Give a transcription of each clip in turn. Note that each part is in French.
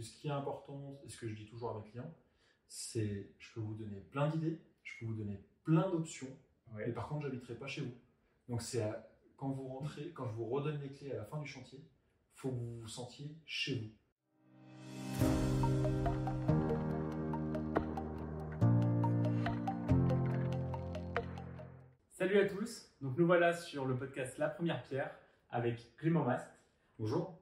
que ce qui est important, et ce que je dis toujours à mes clients, c'est je peux vous donner plein d'idées, je peux vous donner plein d'options, Ouais. mais par contre, j'habiterai pas chez vous. Donc c'est quand vous rentrez, quand je vous redonne les clés à la fin du chantier, faut que vous vous sentiez chez vous. Salut à tous. Donc nous voilà sur le podcast La Première Pierre avec Clément Mast, Bonjour.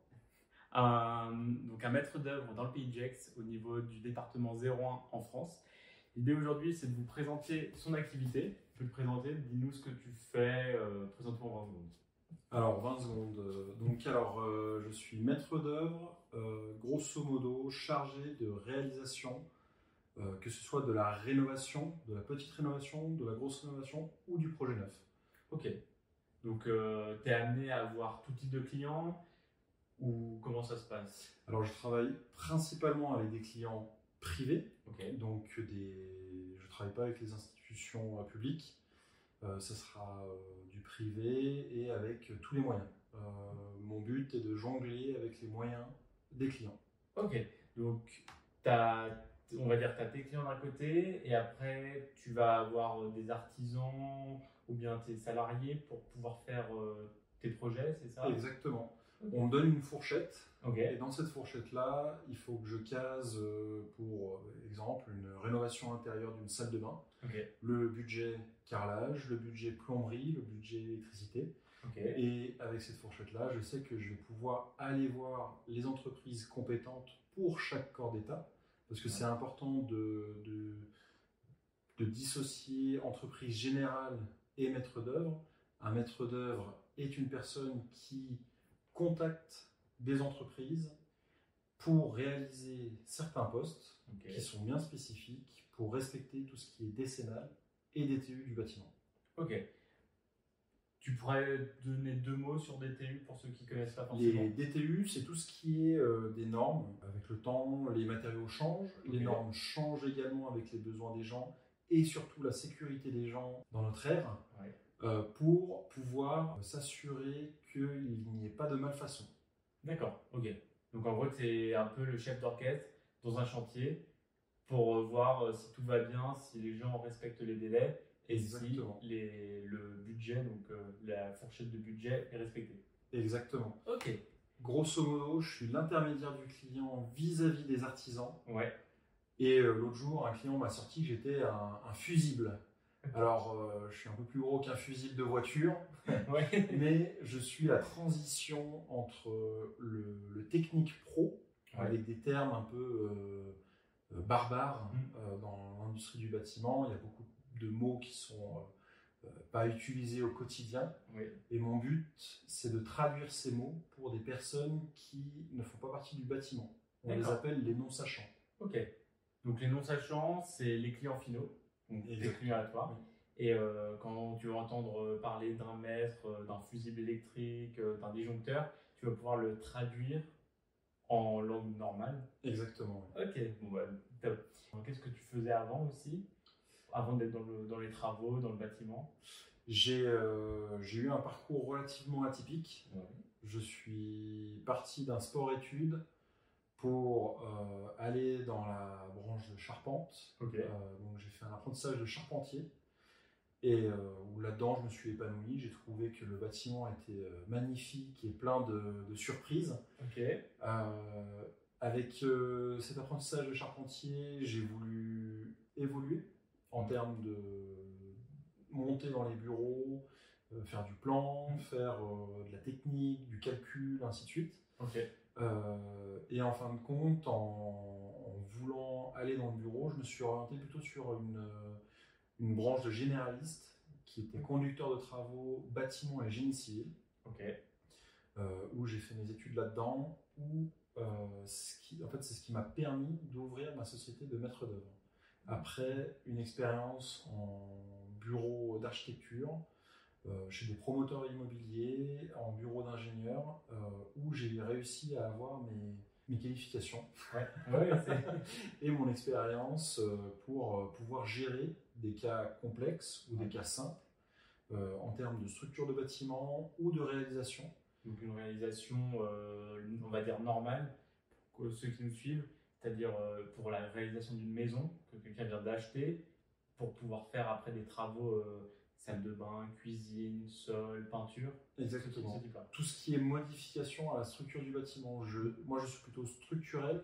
Un, donc un maître d'œuvre dans le pays de Gex au niveau du département 01 en France. L'idée aujourd'hui, c'est de vous présenter son activité. Tu peux te présenter, dis-nous ce que tu fais, euh, présente-toi en 20 secondes. Alors 20 secondes. Euh, Donc alors euh, je suis maître d'œuvre, euh, grosso modo chargé de réalisation, euh, que ce soit de la rénovation, de la petite rénovation, de la grosse rénovation ou du projet neuf. Ok. Donc tu es amené à avoir tout type de clients ou comment ça se passe? Alors je travaille principalement avec des clients privés, donc des... je travaille pas avec les institutions euh, publiques. Euh, ça sera euh, du privé et avec tous les moyens. Euh, mon but est de jongler avec les moyens des clients. Ok, donc on va dire tu as tes clients d'un côté et après tu vas avoir des artisans ou bien tes salariés pour pouvoir faire tes projets, c'est ça? Exactement. On me donne une fourchette et dans cette fourchette-là, il faut que je case, euh, pour euh, exemple, une rénovation intérieure d'une salle de bain, le budget carrelage, le budget plomberie, le budget électricité. Et avec cette fourchette-là, je sais que je vais pouvoir aller voir les entreprises compétentes pour chaque corps d'État, parce que Ouais. c'est important de, de, de dissocier entreprise générale et maître d'œuvre. Un maître d'œuvre est une personne qui contacte des entreprises pour réaliser certains postes qui sont bien spécifiques pour respecter tout ce qui est décennal et DTU du bâtiment. Ok. Tu pourrais donner deux mots sur DTU pour ceux qui connaissent pas forcément Les DTU, c'est tout ce qui est euh, des normes. Avec le temps, les matériaux changent, les normes changent également avec les besoins des gens et surtout la sécurité des gens dans notre ère Ouais. Euh, pour pouvoir s'assurer qu'il n'y ait pas de malfaçon. D'accord, ok. Donc en gros, tu es un peu le chef d'orchestre dans un chantier pour voir euh, si tout va bien, si les gens respectent les délais et Exactement. si les, le budget, donc euh, la fourchette de budget est respectée. Exactement. Ok. Grosso modo, je suis l'intermédiaire du client vis-à-vis des artisans. Ouais. Et euh, l'autre jour, un client m'a sorti que j'étais un, un fusible. Alors, euh, je suis un peu plus gros qu'un fusible de voiture. ouais. Mais je suis la transition entre le, le technique pro, Ouais. avec des termes un peu euh, euh, barbares Mm. euh, dans l'industrie du bâtiment. Il y a beaucoup de mots qui sont pas utilisés au quotidien. Et mon but, c'est de traduire ces mots pour des personnes qui ne font pas partie du bâtiment. On les appelle les non-sachants. Ok. Donc les non-sachants, c'est les clients finaux, donc clients à toi. Et euh, quand tu vas entendre euh, parler d'un mètre, euh, d'un fusible électrique, d'un disjoncteur, tu vas pouvoir le traduire en langue normale. Exactement. oui. Ok, bon bah top. Qu'est-ce que tu faisais avant aussi Avant d'être dans, le- dans les travaux, dans le bâtiment? J'ai euh, eu un parcours relativement atypique. Ouais. Je suis parti d'un sport-études pour euh, aller dans la branche de charpente. Euh, donc j'ai fait un apprentissage de charpentier. Et euh, où là-dedans, je me suis épanoui. J'ai trouvé que le bâtiment était magnifique et plein de, de surprises. Avec cet apprentissage de charpentier, j'ai voulu évoluer en termes de monter dans les bureaux, faire du plan, Mm. faire de la technique, du calcul, ainsi de suite. Euh, et en fin de compte, en, en voulant aller dans le bureau, je me suis orienté plutôt sur une, euh, une branche de généraliste qui était conducteur de travaux, bâtiment et génie civil. Euh, où j'ai fait mes études là-dedans, où euh, ce qui, en fait, c'est ce qui m'a permis d'ouvrir ma société de maître d'œuvre. Après une expérience en bureau d'architecture, chez des promoteurs immobiliers, en bureau d'ingénieur, euh, où j'ai réussi à avoir mes, mes qualifications Ouais. Ouais, c'est- et mon expérience euh, pour euh, pouvoir gérer des cas complexes ou des cas simples euh, en termes de structure de bâtiment ou de réalisation. Donc une réalisation, euh, on va dire normale, que ceux qui nous suivent, c'est-à-dire euh, pour la réalisation d'une maison que quelqu'un vient d'acheter, pour pouvoir faire après des travaux, euh, salle de bain, cuisine, sol, peinture. Exactement. Tout ce qui est modification à la structure du bâtiment, je, moi je suis plutôt structurel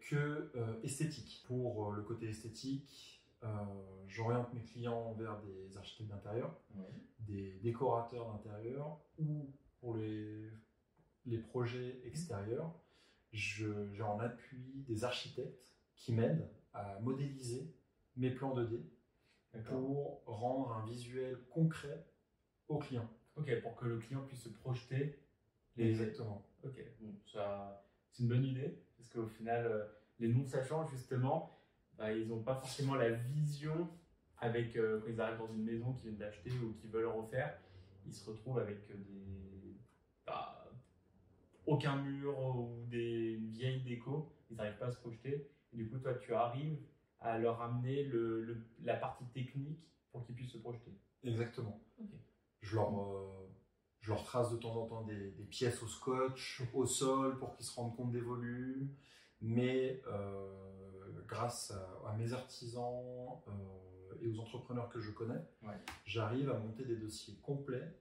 que euh, esthétique. Pour euh, le côté esthétique, euh, j'oriente mes clients vers des architectes d'intérieur, des décorateurs d'intérieur ou pour les, les projets extérieurs, j'ai en appui des architectes qui m'aident à modéliser mes plans 2D D'accord. Pour rendre un visuel concret au client. Ok, pour que le client puisse se projeter. Les... Exactement. Ok, bon, ça, c'est une bonne idée, parce qu'au final, euh, les non-sachants, justement, bah, ils n'ont pas forcément la vision avec, euh, quand ils arrivent dans une maison qu'ils viennent d'acheter ou qu'ils veulent refaire, ils se retrouvent avec euh, des. bah, aucun mur ou des une vieille déco, ils n'arrivent pas à se projeter. Et du coup, toi, tu arrives à leur amener le, le- la partie technique pour qu'ils puissent se projeter. Exactement. Ok. Je, leur, euh, je leur trace de temps en temps des, des pièces au scotch, au sol, pour qu'ils se rendent compte des volumes. Mais euh, grâce à, à mes artisans euh, et aux entrepreneurs que je connais, Ouais. j'arrive à monter des dossiers complets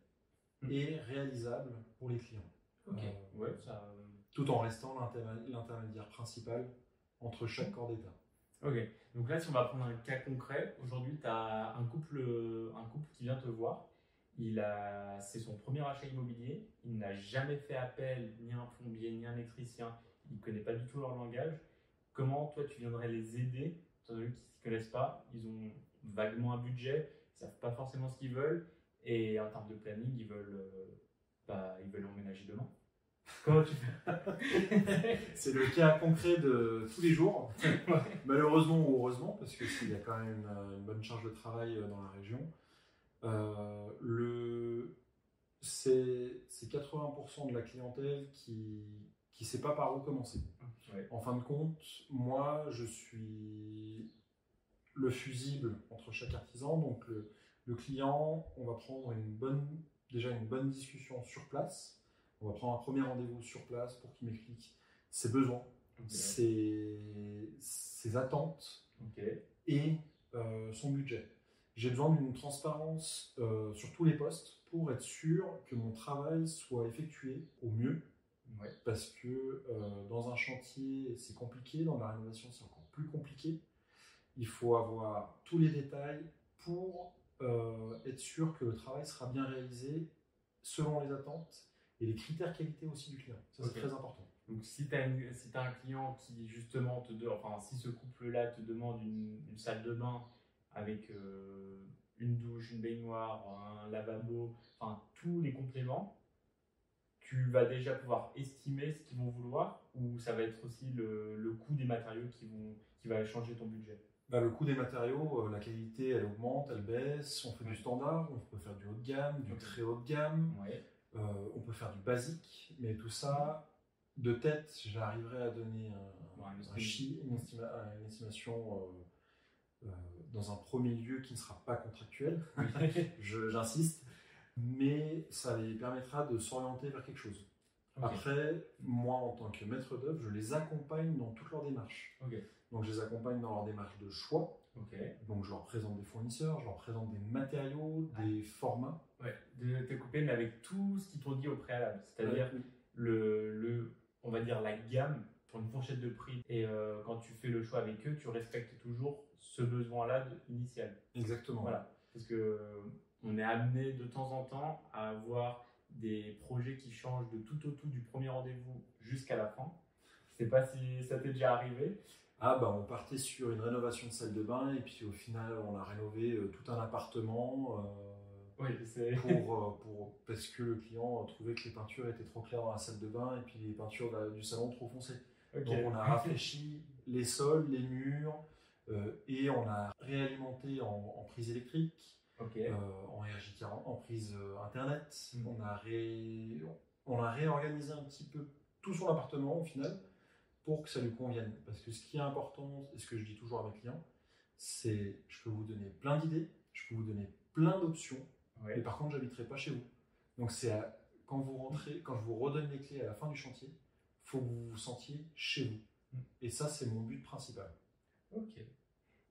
Mm. et réalisables pour les clients. Ok, ouais, ça. Tout en restant l'intermé- l'intermédiaire principal entre chaque corps d'État. Ok, donc là, si on va prendre un cas concret, aujourd'hui, tu as un couple, un couple qui vient te voir. Il a, c'est son premier achat immobilier. Il n'a jamais fait appel ni à un plombier ni à un électricien. Il ne connaît pas du tout leur langage. Comment toi, tu viendrais les aider, étant donné qu'ils ne connaissent pas Ils ont vaguement un budget, ils ne savent pas forcément ce qu'ils veulent. Et en termes de planning, ils veulent, euh, bah, ils veulent emménager demain. Comment tu fais C'est le cas concret de tous les jours, malheureusement ou heureusement, parce que s'il y a quand même une, une bonne charge de travail euh, dans la région. Euh, le, c'est, c'est 80% de la clientèle qui ne sait pas par où commencer. Ouais. En fin de compte, moi, je suis le fusible entre chaque artisan. Donc, le, le client, on va prendre une bonne, déjà une bonne discussion sur place. On va prendre un premier rendez-vous sur place pour qu'il m'explique ses besoins, ses, ses attentes et euh, son budget. J'ai besoin d'une transparence euh, sur tous les postes pour être sûr que mon travail soit effectué au mieux Ouais. parce que euh, dans un chantier, c'est compliqué, dans la rénovation, c'est encore plus compliqué. Il faut avoir tous les détails pour être sûr que le travail sera bien réalisé selon les attentes et les critères qualité aussi du client. Ça, Ok. c'est très important. Donc, si tu as, si as un client qui, justement, te de, enfin, si ce couple-là te demande une, une salle de bain avec euh, une douche, une baignoire, un lavabo, enfin, tous les compléments, tu vas déjà pouvoir estimer ce qu'ils vont vouloir ou ça va être aussi le, le coût des matériaux qui, vont, qui va changer ton budget? Bah, le coût des matériaux, euh, la qualité, elle augmente, elle baisse. On fait Ouais. du standard, on peut faire du haut de gamme, du très haut de gamme. Ouais. Euh, on peut faire du basique, mais tout ça, de tête, j'arriverai à donner un, Ouais, un un estimé. chi- une, estima- une estimation euh, euh, dans un premier lieu qui ne sera pas contractuel, j'insiste, mais ça les permettra de s'orienter vers quelque chose. Après, moi, en tant que maître d'œuvre, je les accompagne dans toute leur démarche. Donc, je les accompagne dans leur démarche de choix. Donc, je leur présente des fournisseurs, je leur présente des matériaux, des formats. Ouais, de te couper, mais avec tout ce qu'ils t'ont dit au préalable. C'est-à-dire le, le, on va dire la gamme pour une fourchette de prix. Et euh, quand tu fais le choix avec eux, tu respectes toujours ce besoin-là initial. exactement. Voilà. Parce que euh, on est amené de temps en temps à avoir des projets qui changent de tout au tout du premier rendez-vous jusqu'à la fin. Je sais pas si ça t'est déjà arrivé. Ah bah on partait sur une rénovation de salle de bain et puis au final on a rénové euh, tout un appartement euh, Oui, pour, euh, pour, parce que le client trouvait que les peintures étaient trop claires dans la salle de bain et puis les peintures du salon trop foncées. Donc on a rafraîchi les sols, les murs euh, et on a réalimenté en, en prise électrique, euh, en RJ40, en prise internet. Mm. On, a ré- on a réorganisé un petit peu tout son appartement au final pour que ça lui convienne. Parce que ce qui est important, et ce que je dis toujours à mes clients, c'est je peux vous donner plein d'idées, je peux vous donner plein d'options, Ouais. mais par contre, j'habiterai pas chez vous. Donc c'est quand vous rentrez, quand je vous redonne les clés à la fin du chantier, faut que vous vous sentiez chez vous. Mm. Et ça, c'est mon but principal. Ok.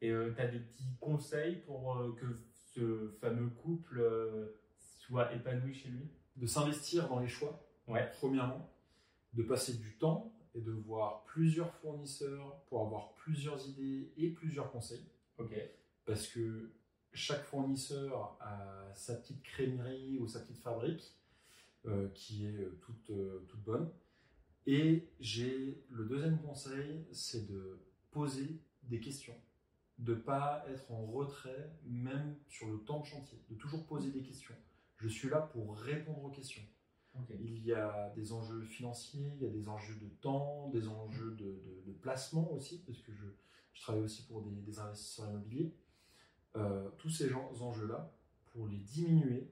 Et tu as des petits conseils pour euh, que ce fameux couple euh, soit épanoui chez lui? De s'investir dans les choix, Ouais. premièrement, de passer du temps et de voir plusieurs fournisseurs pour avoir plusieurs idées et plusieurs conseils. Ok. Parce que chaque fournisseur a sa petite crémerie ou sa petite fabrique euh, qui est euh, toute, euh, toute bonne. Et j'ai le deuxième conseil, c'est de poser des questions, de pas être en retrait même sur le temps de chantier, de toujours poser des questions. Je suis là pour répondre aux questions. Il y a des enjeux financiers, il y a des enjeux de temps, des enjeux de, de- de placement aussi, parce que je, je travaille aussi pour des, des investisseurs immobiliers. Euh, tous ces enjeux-là, pour les diminuer,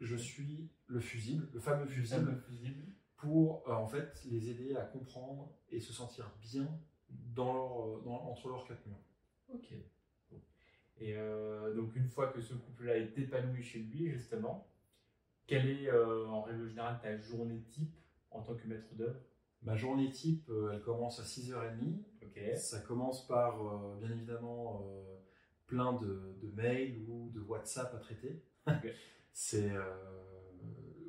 je suis le fusible, le fameux fusible, pour euh, en fait les aider à comprendre et se sentir bien dans leur, dans- entre leurs quatre murs. Ok. Et euh, donc une fois que ce couple-là est épanoui chez lui, justement, quelle est euh, en règle générale ta journée type en tant que maître d'œuvre? Ma journée type, euh, elle commence à 6h30. Ok. Ça commence par, euh, bien évidemment, plein de, de mails ou de WhatsApp à traiter. Ok. c'est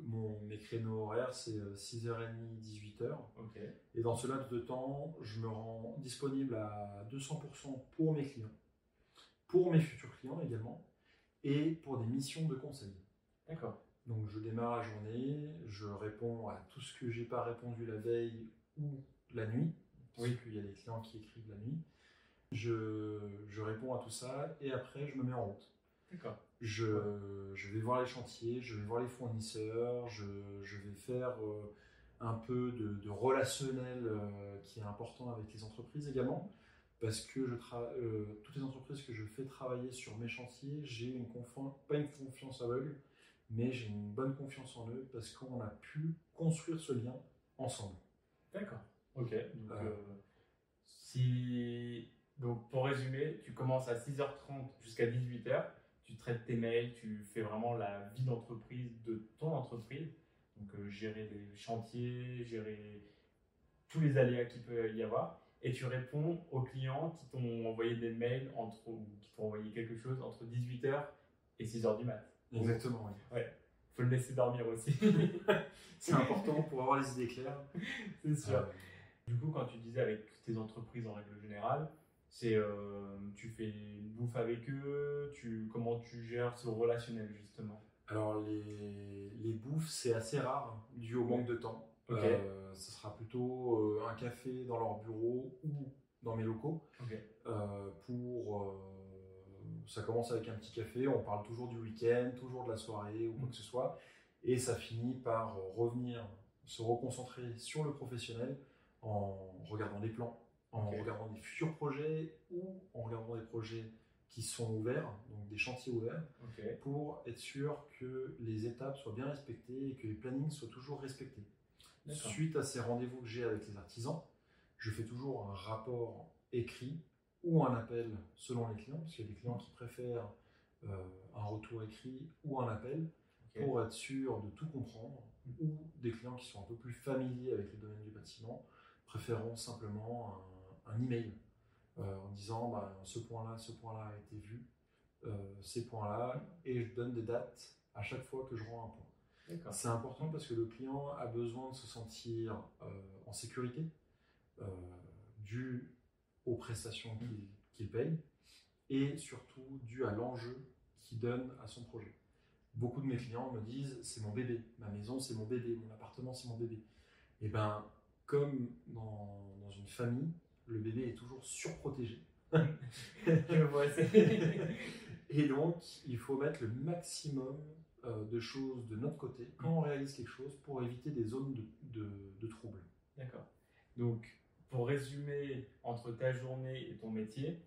mon, mes créneaux horaires, c'est euh, 6h30, 18h. Ok. Et dans ce laps de temps, je me rends disponible à 200% pour mes clients, pour mes futurs clients également, et pour des missions de conseil. D'accord. Donc je démarre la journée, je réponds à tout ce que j'ai pas répondu la veille ou la nuit, parce Oui. qu'il y a des clients qui écrivent la nuit. Je, je réponds à tout ça et après je me mets en route. D'accord. Je, je vais voir les chantiers, je vais voir les fournisseurs, je, je vais faire euh, un peu de, de relationnel euh, qui est important avec les entreprises également. Parce que je euh, toutes les entreprises que je fais travailler sur mes chantiers, j'ai une confiance, pas une confiance aveugle, mais j'ai une bonne confiance en eux parce qu'on a pu construire ce lien ensemble. D'accord. Ok. Donc, Euh. euh, si... Donc, pour résumer, tu commences à 6h30 jusqu'à 18h, tu traites tes mails, tu fais vraiment la vie d'entreprise de ton entreprise. Donc, euh, gérer les chantiers, gérer tous les aléas qu'il peut y avoir. Et tu réponds aux clients qui t'ont envoyé des mails entre, ou qui t'ont envoyé quelque chose entre 18h et 6h du mat. Exactement, oui. faut le laisser dormir aussi. C'est important pour avoir les idées claires. C'est sûr. Euh, Du coup, quand tu disais avec tes entreprises en règle générale, c'est euh, tu fais une bouffe avec eux, tu comment tu gères ce relationnel justement? Alors les, les bouffes, c'est assez rare dû au manque de temps. Ok. Euh, ce sera plutôt euh, un café dans leur bureau ou dans mes locaux. Ok. Euh, pour, ça commence avec un petit café, on parle toujours du week-end, toujours de la soirée ou quoi Mm. que ce soit. Et ça finit par revenir, se reconcentrer sur le professionnel en regardant des plans, en regardant des futurs projets ou en regardant des projets qui sont ouverts, donc des chantiers ouverts pour être sûr que les étapes soient bien respectées et que les plannings soient toujours respectés. Suite à ces rendez-vous que j'ai avec les artisans, je fais toujours un rapport écrit ou un appel selon les clients, parce qu'il y a des clients qui préfèrent euh, un retour écrit ou un appel pour être sûr de tout comprendre, ou des clients qui sont un peu plus familiers avec le domaine du bâtiment préféreront simplement un, un email euh, en disant bah, ce point-là, ce point-là a été vu, euh, ces points-là, et je donne des dates à chaque fois que je rends un point. C'est important parce que le client a besoin de se sentir en sécurité, dû aux prestations qu'il paye, et surtout dû à l'enjeu qu'il donne à son projet. Beaucoup de mes clients me disent c'est mon bébé, ma maison c'est mon bébé, mon appartement c'est mon bébé. Et ben comme dans, dans une famille, le bébé est toujours surprotégé. Je vois. Et donc, il faut mettre le maximum euh, de choses de notre côté quand on réalise quelque chose pour éviter des zones de, de, de trouble. D'accord. Donc, pour résumer entre ta journée et ton métier,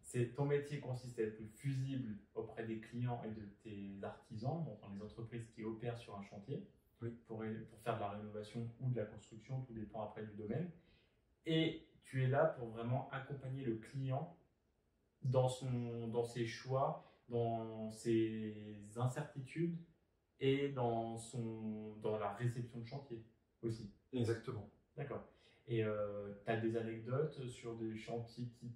c'est ton métier consiste à être le fusible auprès des clients et de tes artisans, donc dans les entreprises qui opèrent sur un chantier, Oui. pour, pour faire de la rénovation ou de la construction, tout dépend après du domaine. Et tu es là pour vraiment accompagner le client dans, son, dans ses choix, dans ses incertitudes et dans, son, dans la réception de chantier aussi. Exactement. D'accord. Et euh, tu as des anecdotes sur des chantiers qui,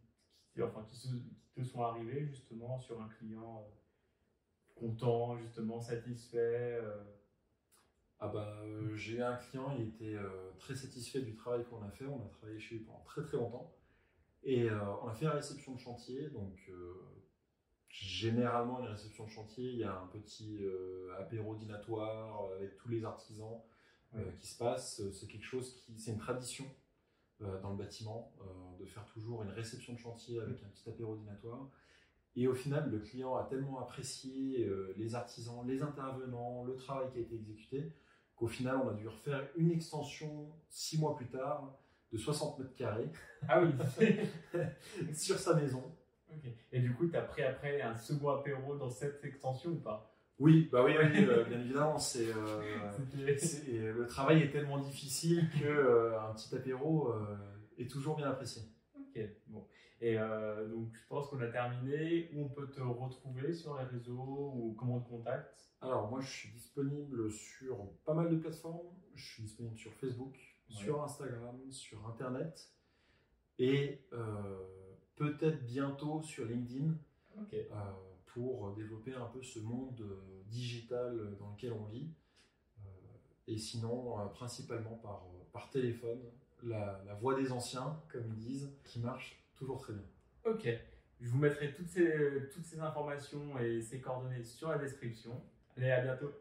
enfin, qui, te sont arrivés justement sur un client euh, content, justement satisfait euh? Ah bah, j'ai eu un client, il était très satisfait du travail qu'on a fait. On a travaillé chez lui pendant très très longtemps. Et on a fait la réception de chantier. Donc, généralement, les réceptions de chantier, il y a un petit apéro dînatoire avec tous les artisans qui se passe. C'est quelque chose qui, c'est une tradition euh, dans le bâtiment, euh, de faire toujours une réception de chantier avec un petit apéro dînatoire. Et au final, le client a tellement apprécié euh, les artisans, les intervenants, le travail qui a été exécuté, qu'au final, on a dû refaire une extension six mois plus tard de 60 mètres carrés. Ah oui Sur sa maison. Et du coup, tu as pris après un second apéro dans cette extension ou pas? Oui, bah oui, euh, bien évidemment. C'est, euh, le travail est tellement difficile que euh, un petit apéro est toujours bien apprécié. Ok, bon. Et donc, je pense qu'on a terminé. Où on peut te retrouver sur les réseaux ou comment on te contacte? Alors, moi, je suis disponible sur pas mal de plateformes. Je suis disponible sur Facebook, sur Instagram, sur Internet et peut-être bientôt sur LinkedIn. Ok pour développer un peu ce monde euh, digital dans lequel on vit. Euh, et sinon, euh, principalement par, par téléphone, la, voix des anciens, comme ils disent, qui marche toujours très bien. Ok, je vous mettrai toutes ces, toutes ces informations et ces coordonnées sur la description. Allez, à bientôt